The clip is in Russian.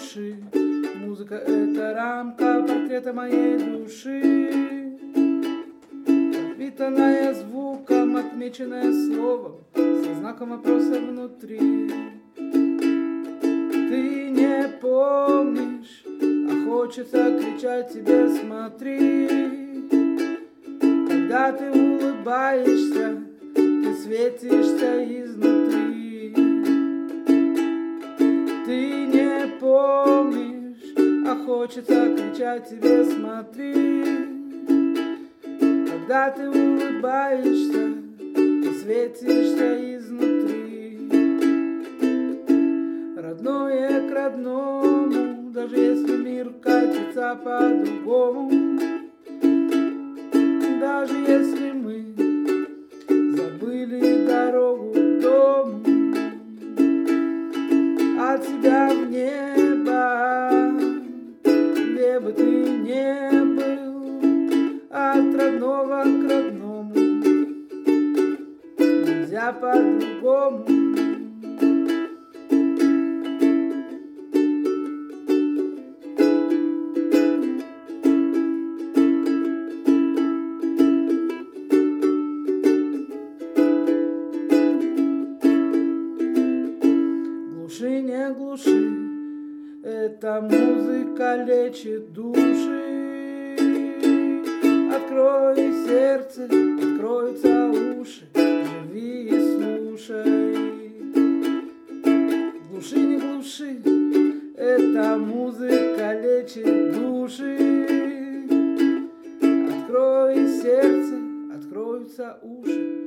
глуши Музыка — это рамка портрета моей души. Пропитанная звуком, отмеченная словом Со знаком вопроса внутри. Ты не помнишь, а хочется кричать тебе «Смотри!» Когда ты улыбаешься, ты светишься изнутри хочется кричать тебе «Смотри!» Когда ты улыбаешься, ты светишься изнутри Родное к родному, даже если мир катится по-другому Даже если мы забыли дорогу к дому От тебя в не был От родного к родному. Нельзя по-другому. Глуши, не глуши, эта музыка лечит души. Открой сердце, откроются уши, живи и слушай. Глуши, не глуши, эта музыка лечит души. Открой сердце, откроются уши,